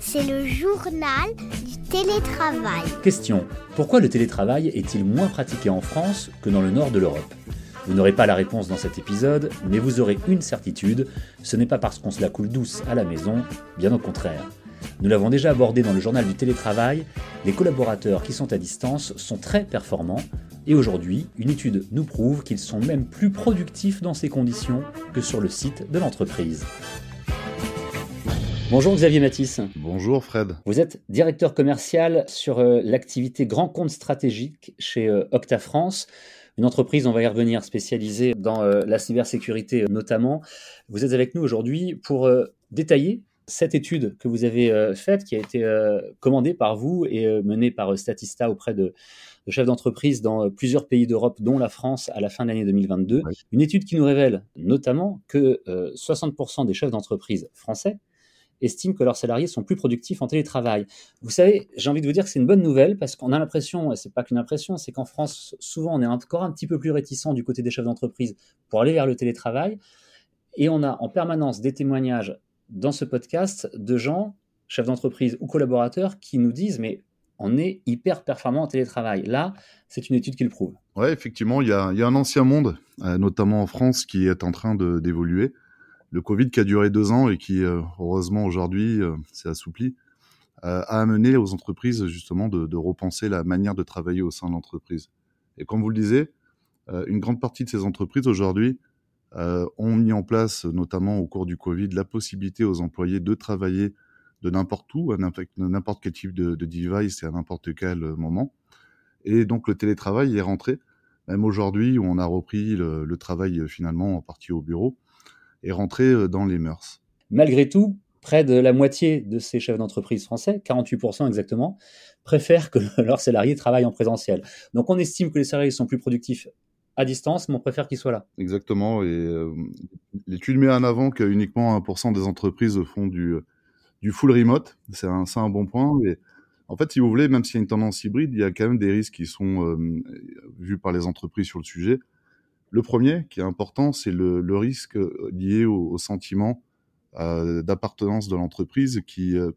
C'est le journal du télétravail. Question. Pourquoi le télétravail est-il moins pratiqué en France que dans le nord de l'Europe? Vous n'aurez pas la réponse dans cet épisode, mais vous aurez une certitude, ce n'est pas parce qu'on se la coule douce à la maison, bien au contraire. Nous l'avons déjà abordé dans le journal du télétravail, les collaborateurs qui sont à distance sont très performants et aujourd'hui, une étude nous prouve qu'ils sont même plus productifs dans ces conditions que sur le site de l'entreprise. Bonjour Xavier Matisse. Bonjour Fred. Vous êtes directeur commercial sur euh, l'activité grand compte stratégique chez euh, Octa France, une entreprise, on va y revenir, spécialisée dans euh, la cybersécurité notamment. Vous êtes avec nous aujourd'hui pour détailler cette étude que vous avez euh, faite, qui a été commandée par vous et menée par Statista auprès de, chefs d'entreprise dans plusieurs pays d'Europe, dont la France, à la fin de l'année 2022, une étude qui nous révèle notamment que 60% des chefs d'entreprise français estiment que leurs salariés sont plus productifs en télétravail. Vous savez, j'ai envie de vous dire que c'est une bonne nouvelle parce qu'on a l'impression, et c'est pas qu'une impression, c'est qu'en France, souvent, on est encore un petit peu plus réticent du côté des chefs d'entreprise pour aller vers le télétravail. Et on a en permanence des témoignages dans ce podcast de gens, chefs d'entreprise ou collaborateurs, qui nous disent mais on est hyper performant en télétravail. Là, c'est une étude qui le prouve. Oui, effectivement, il y, a, un ancien monde, euh, notamment en France, qui est en train d'évoluer. Le Covid qui a duré deux ans et qui, euh, heureusement, aujourd'hui, euh, s'est assoupli, a amené aux entreprises justement de, de, repenser la manière de travailler au sein de l'entreprise. Et comme vous le disiez, une grande partie de ces entreprises aujourd'hui ont mis en place, notamment au cours du Covid, la possibilité aux employés de travailler de n'importe où, à n'importe quel type de, de, device et à n'importe quel moment. Et donc le télétravail est rentré, même aujourd'hui où on a repris le, le, travail finalement en partie au bureau, est rentré euh, dans les mœurs. Malgré tout, près de la moitié de ces chefs d'entreprise français, 48% exactement, préfèrent que leurs salariés travaillent en présentiel. Donc on estime que les salariés sont plus productifs à distance, mais on préfère qu'il soit là. Exactement. Et euh, l'étude met en avant que uniquement 1% des entreprises font du, du full remote. C'est un, bon point. En fait, si vous voulez, même s'il y a une tendance hybride, il y a quand même des risques qui sont euh, vus par les entreprises sur le sujet. Le premier, qui est important, c'est le, risque lié au, sentiment euh, d'appartenance de l'entreprise qui, euh,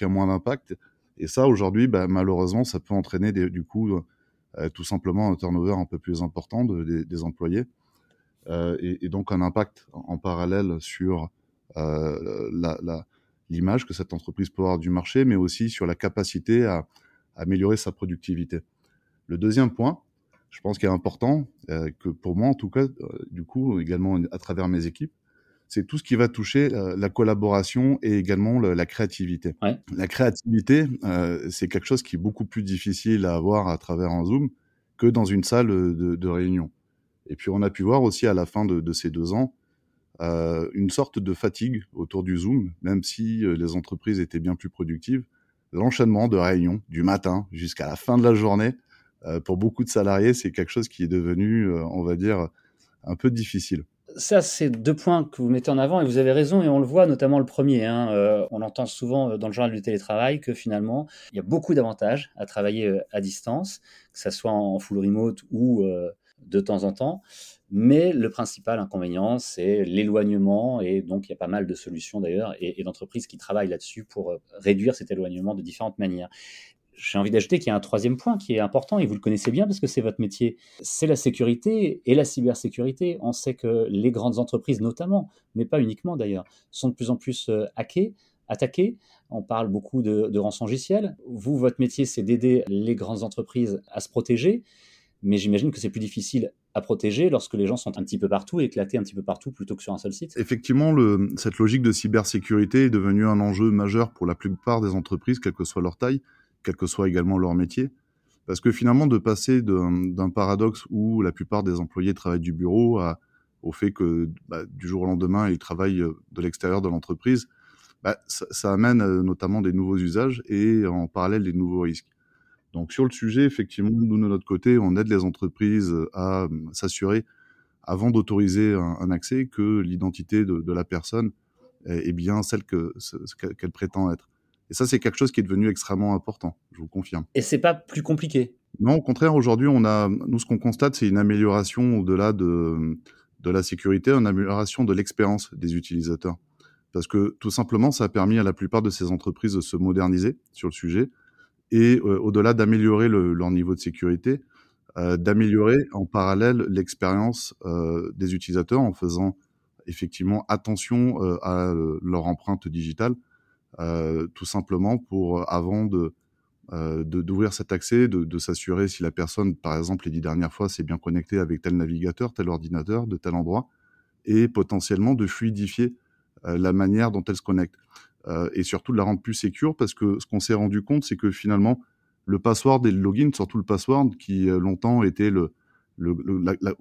a moins d'impact. Et ça, aujourd'hui, bah, malheureusement, ça peut entraîner du coup euh, tout simplement un turnover un peu plus important de, des, employés euh, et, donc un impact en, parallèle sur euh, l'image que cette entreprise peut avoir du marché, mais aussi sur la capacité à, à améliorer sa productivité. Le deuxième point, je pense qu'il est important, euh, que pour moi en tout cas, euh, du coup également à travers mes équipes, c'est tout ce qui va toucher euh, la collaboration et également la créativité. La créativité, c'est quelque chose qui est beaucoup plus difficile à avoir à travers un Zoom que dans une salle de, réunion. Et puis on a pu voir aussi à la fin de, ces deux ans une sorte de fatigue autour du Zoom, même si les entreprises étaient bien plus productives. L'enchaînement de réunions du matin jusqu'à la fin de la journée, pour beaucoup de salariés, c'est quelque chose qui est devenu, on va dire, un peu difficile ça, c'est deux points que vous mettez en avant et vous avez raison et on le voit notamment le premier. Hein, euh, on entend souvent euh, dans le journal du télétravail que finalement, il y a beaucoup d'avantages à travailler euh, à distance, que ça soit en full remote ou de temps en temps. Mais le principal inconvénient, c'est l'éloignement et donc il y a pas mal de solutions d'ailleurs et, d'entreprises qui travaillent là-dessus pour réduire cet éloignement de différentes manières j'ai envie d'ajouter qu'il y a un troisième point qui est important et vous le connaissez bien parce que c'est votre métier. C'est la sécurité et la cybersécurité. On sait que les grandes entreprises, notamment, mais pas uniquement d'ailleurs, sont de plus en plus euh, hackées, attaquées. On parle beaucoup de, de rançongiciel. Vous, votre métier, c'est d'aider les grandes entreprises à se protéger. Mais j'imagine que c'est plus difficile à protéger lorsque les gens sont un petit peu partout, éclatés un petit peu partout plutôt que sur un seul site. Effectivement, cette logique de cybersécurité est devenue un enjeu majeur pour la plupart des entreprises, quelle que soit leur taille quel que soit également leur métier. Parce que finalement, de passer d'un paradoxe où la plupart des employés travaillent du bureau au fait que bah, du jour au lendemain, ils travaillent euh, de l'extérieur de l'entreprise, bah, ça, ça, amène euh, notamment des nouveaux usages et en parallèle des nouveaux risques. Donc sur le sujet, effectivement, nous de notre côté, on aide les entreprises à euh, s'assurer, avant d'autoriser un, un, accès, que l'identité de, de, la personne est, bien celle qu'elle que, prétend être. Et ça, c'est quelque chose qui est devenu extrêmement important, je vous confirme. Et c'est pas plus compliqué? Non, au contraire, aujourd'hui, on a, nous, ce qu'on constate, c'est une amélioration au-delà de, de la sécurité, une amélioration de l'expérience des utilisateurs. parce que tout simplement, ça a permis à la plupart de ces entreprises de se moderniser sur le sujet et euh, au-delà d'améliorer leur niveau de sécurité, euh, d'améliorer en parallèle l'expérience euh, des utilisateurs en faisant effectivement attention à leur empreinte digitale, tout simplement pour avant de d'ouvrir cet accès, de, de s'assurer si la personne, par exemple, les dix dernières fois, s'est bien connectée avec tel navigateur, tel ordinateur, de tel endroit, et potentiellement de fluidifier la manière dont elle se connecte. Euh, et surtout de la rendre plus sécure parce que ce qu'on s'est rendu compte, c'est que finalement, le password et le login, surtout le password, qui euh, longtemps était le,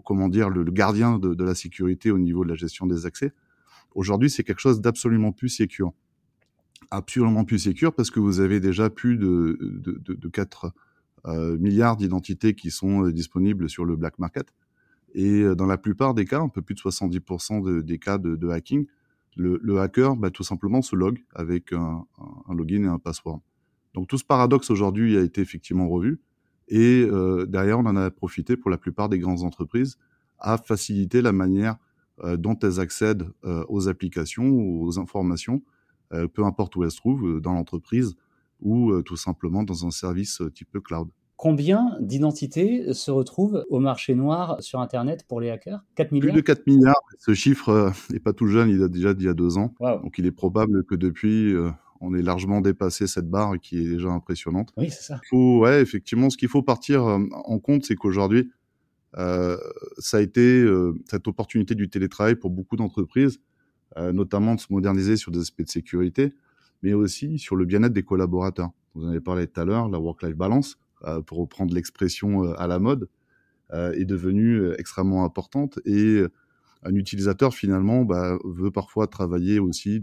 comment dire, le, gardien de, la sécurité au niveau de la gestion des accès, aujourd'hui, c'est quelque chose d'absolument plus sécure. Absolument plus sécure parce que vous avez déjà plus de, de, de, de 4 euh, milliards d'identités qui sont disponibles sur le black market. Et dans la plupart des cas, un peu plus de 70% de, des cas de hacking, le, hacker, bah, tout simplement, se log avec un, login et un password. Donc tout ce paradoxe aujourd'hui a été effectivement revu. Et euh, derrière, on en a profité pour la plupart des grandes entreprises à faciliter la manière euh, dont elles accèdent euh, aux applications ou aux informations, euh, peu importe où elles se trouvent, dans l'entreprise ou tout simplement dans un service type cloud. Combien d'identités se retrouvent au marché noir sur Internet pour les hackers? 4 milliards? Plus de 4 milliards. Ce chiffre n'est pas tout jeune, il date déjà d'il y a deux ans. Wow. Donc il est probable que depuis, euh, on ait largement dépassé cette barre qui est déjà impressionnante. Oui, c'est ça. Faut, ouais, effectivement, ce qu'il faut partir euh, en compte, c'est qu'aujourd'hui, euh, ça a été euh, cette opportunité du télétravail pour beaucoup d'entreprises, euh, notamment de se moderniser sur des aspects de sécurité, mais aussi sur le bien-être des collaborateurs. Vous en avez parlé tout à l'heure, la work-life balance euh, pour reprendre l'expression euh, à la mode, euh, est devenue extrêmement importante. Et un utilisateur, finalement, bah, veut parfois travailler aussi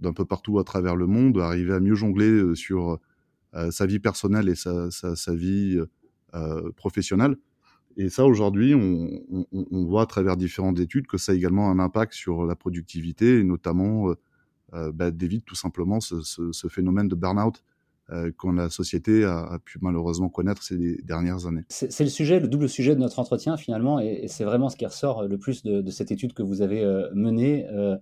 d'un peu partout à travers le monde, arriver à mieux jongler sur euh, sa vie personnelle et sa, vie euh, professionnelle. Et ça, aujourd'hui, on, voit à travers différentes études que ça a également un impact sur la productivité et notamment euh, bah, d'éviter tout simplement ce, ce, phénomène de burn-out euh, que la société a, a, pu malheureusement connaître ces dernières années. C'est le sujet, le double sujet de notre entretien finalement, et, et c'est vraiment ce qui ressort le plus de, de cette étude que vous avez euh, menée. Euh,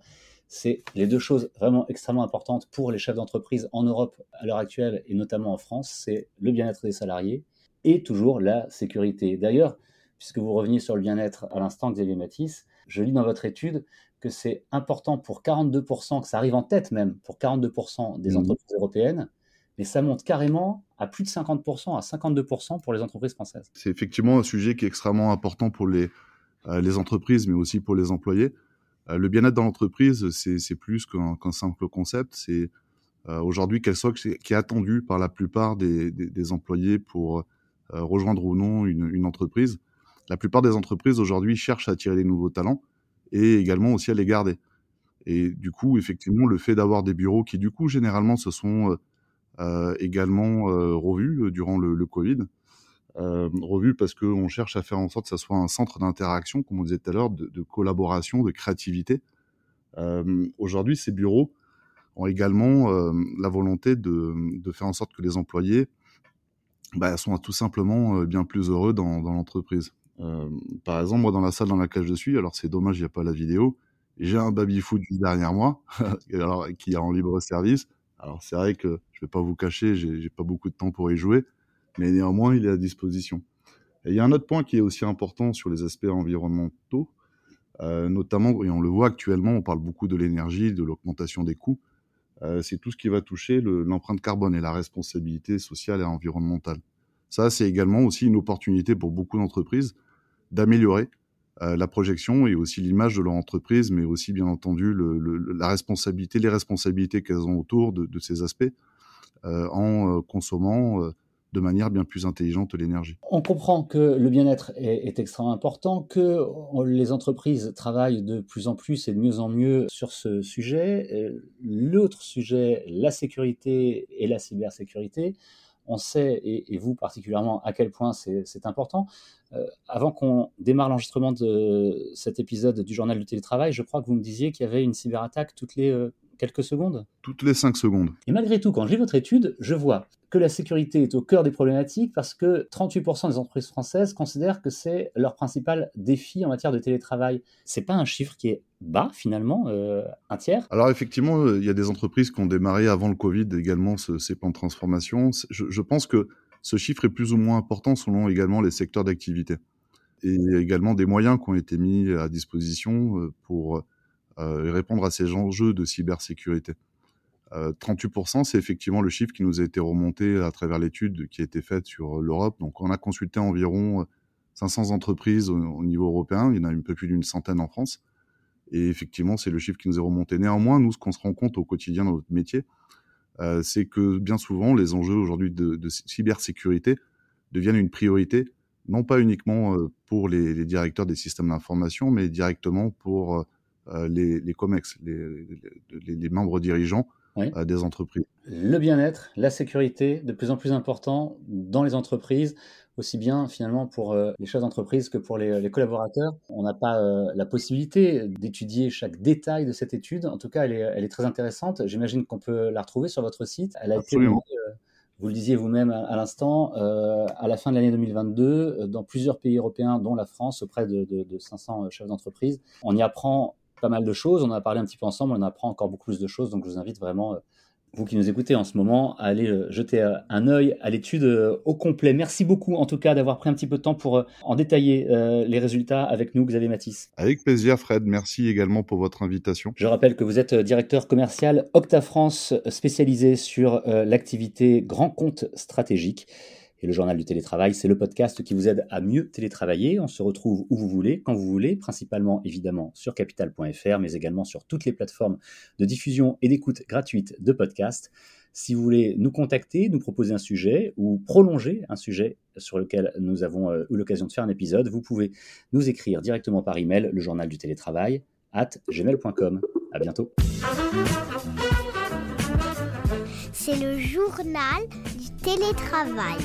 c'est les deux choses vraiment extrêmement importantes pour les chefs d'entreprise en Europe à l'heure actuelle et notamment en France, c'est le bien-être des salariés et toujours la sécurité. D'ailleurs, puisque vous reveniez sur le bien-être à l'instant, Xavier Matisse, je lis dans votre étude que c'est important pour 42%, que ça arrive en tête même, pour 42% des mmh. entreprises européennes, mais ça monte carrément à plus de 50%, à 52% pour les entreprises françaises. C'est effectivement un sujet qui est extrêmement important pour les, euh, les entreprises, mais aussi pour les employés. Euh, le bien-être dans l'entreprise, c'est plus qu'un qu simple concept. C'est euh, aujourd'hui quelque chose qui est attendu par la plupart des, employés pour rejoindre ou non une, entreprise. La plupart des entreprises aujourd'hui cherchent à attirer des nouveaux talents et également aussi à les garder. Et du coup, effectivement, le fait d'avoir des bureaux qui, du coup, généralement, se sont également euh, revus euh, durant le, Covid. Euh, revus parce qu'on cherche à faire en sorte que ça soit un centre d'interaction, comme on disait tout à l'heure, de, collaboration, de créativité. Euh, Aujourd'hui, ces bureaux ont également euh, la volonté de, faire en sorte que les employés bah, sont tout simplement bien plus heureux dans, dans l'entreprise. par exemple, moi, dans la salle dans laquelle je suis, alors c'est dommage, il n'y a pas la vidéo, j'ai un baby-foot derrière moi, alors, qui est en libre service. Alors c'est vrai que je vais pas vous cacher, j'ai pas beaucoup de temps pour y jouer, mais néanmoins il est à disposition. Il y a un autre point qui est aussi important sur les aspects environnementaux, euh, notamment, et on le voit actuellement, on parle beaucoup de l'énergie, de l'augmentation des coûts, euh, c'est tout ce qui va toucher l'empreinte le, carbone et la responsabilité sociale et environnementale. Ça, c'est également aussi une opportunité pour beaucoup d'entreprises d'améliorer la projection et aussi l'image de leur entreprise, mais aussi bien entendu la responsabilité, les responsabilités qu'elles ont autour de, ces aspects euh, en euh, consommant euh, de manière bien plus intelligente l'énergie. On comprend que le bien-être est, extrêmement important, que les entreprises travaillent de plus en plus et de mieux en mieux sur ce sujet. L'autre sujet, la sécurité et la cybersécurité, on sait, et, vous particulièrement, à quel point c'est important. Euh, avant qu'on démarre l'enregistrement de cet épisode du journal du télétravail, je crois que vous me disiez qu'il y avait une cyberattaque toutes les euh, quelques secondes Toutes les 5 secondes. Et malgré tout, quand je lis votre étude, je vois que la sécurité est au cœur des problématiques parce que 38% des entreprises françaises considèrent que c'est leur principal défi en matière de télétravail. C'est pas un chiffre qui est bas finalement, euh, un tiers? Alors effectivement, euh, il y a des entreprises qui ont démarré avant le Covid également ce, ces plans de transformation. Je, je, pense que ce chiffre est plus ou moins important selon également les secteurs d'activité et également des moyens qui ont été mis à disposition euh, pour euh, répondre à ces enjeux de cybersécurité. 38%, c'est effectivement le chiffre qui nous a été remonté à travers l'étude qui a été faite sur l'Europe. Donc, on a consulté environ 500 entreprises au, niveau européen. Il y en a un peu plus d'une centaine en France. Et effectivement, c'est le chiffre qui nous est remonté. Néanmoins, nous, ce qu'on se rend compte au quotidien dans notre métier, euh, c'est que bien souvent, les enjeux aujourd'hui de, cybersécurité deviennent une priorité, non pas uniquement euh, pour les, directeurs des systèmes d'information, mais directement pour euh, les, les COMEX, les, les, les membres dirigeants oui. euh, des entreprises. Le bien-être, la sécurité, de plus en plus important dans les entreprises, aussi bien finalement pour euh, les chefs d'entreprise que pour les, les collaborateurs. On n'a pas euh, la possibilité d'étudier chaque détail de cette étude. En tout cas, elle est, elle est très intéressante. J'imagine qu'on peut la retrouver sur votre site. Elle a Absolument. été euh, vous le disiez vous-même à, à l'instant, euh, à la fin de l'année 2022, euh, dans plusieurs pays européens, dont la France, auprès de, de, de 500 chefs d'entreprise, on y apprend pas mal de choses. On en a parlé un petit peu ensemble, on apprend encore beaucoup plus de choses. Donc je vous invite vraiment, euh, vous qui nous écoutez en ce moment, à aller euh, jeter euh, un œil à l'étude au complet. Merci beaucoup en tout cas d'avoir pris un petit peu de temps pour en détailler les résultats avec nous, Xavier Matisse. Avec plaisir, Fred. Merci également pour votre invitation. Je rappelle que vous êtes directeur commercial Octa France, spécialisé sur l'activité grand compte stratégique. Et le journal du télétravail, c'est le podcast qui vous aide à mieux télétravailler. On se retrouve où vous voulez, quand vous voulez, principalement évidemment sur capital.fr, mais également sur toutes les plateformes de diffusion et d'écoute gratuite de podcasts. Si vous voulez nous contacter, nous proposer un sujet ou prolonger un sujet sur lequel nous avons eu l'occasion de faire un épisode, vous pouvez nous écrire directement par email le journal du télétravail at gmail.com. À bientôt. C'est le journal télétravail.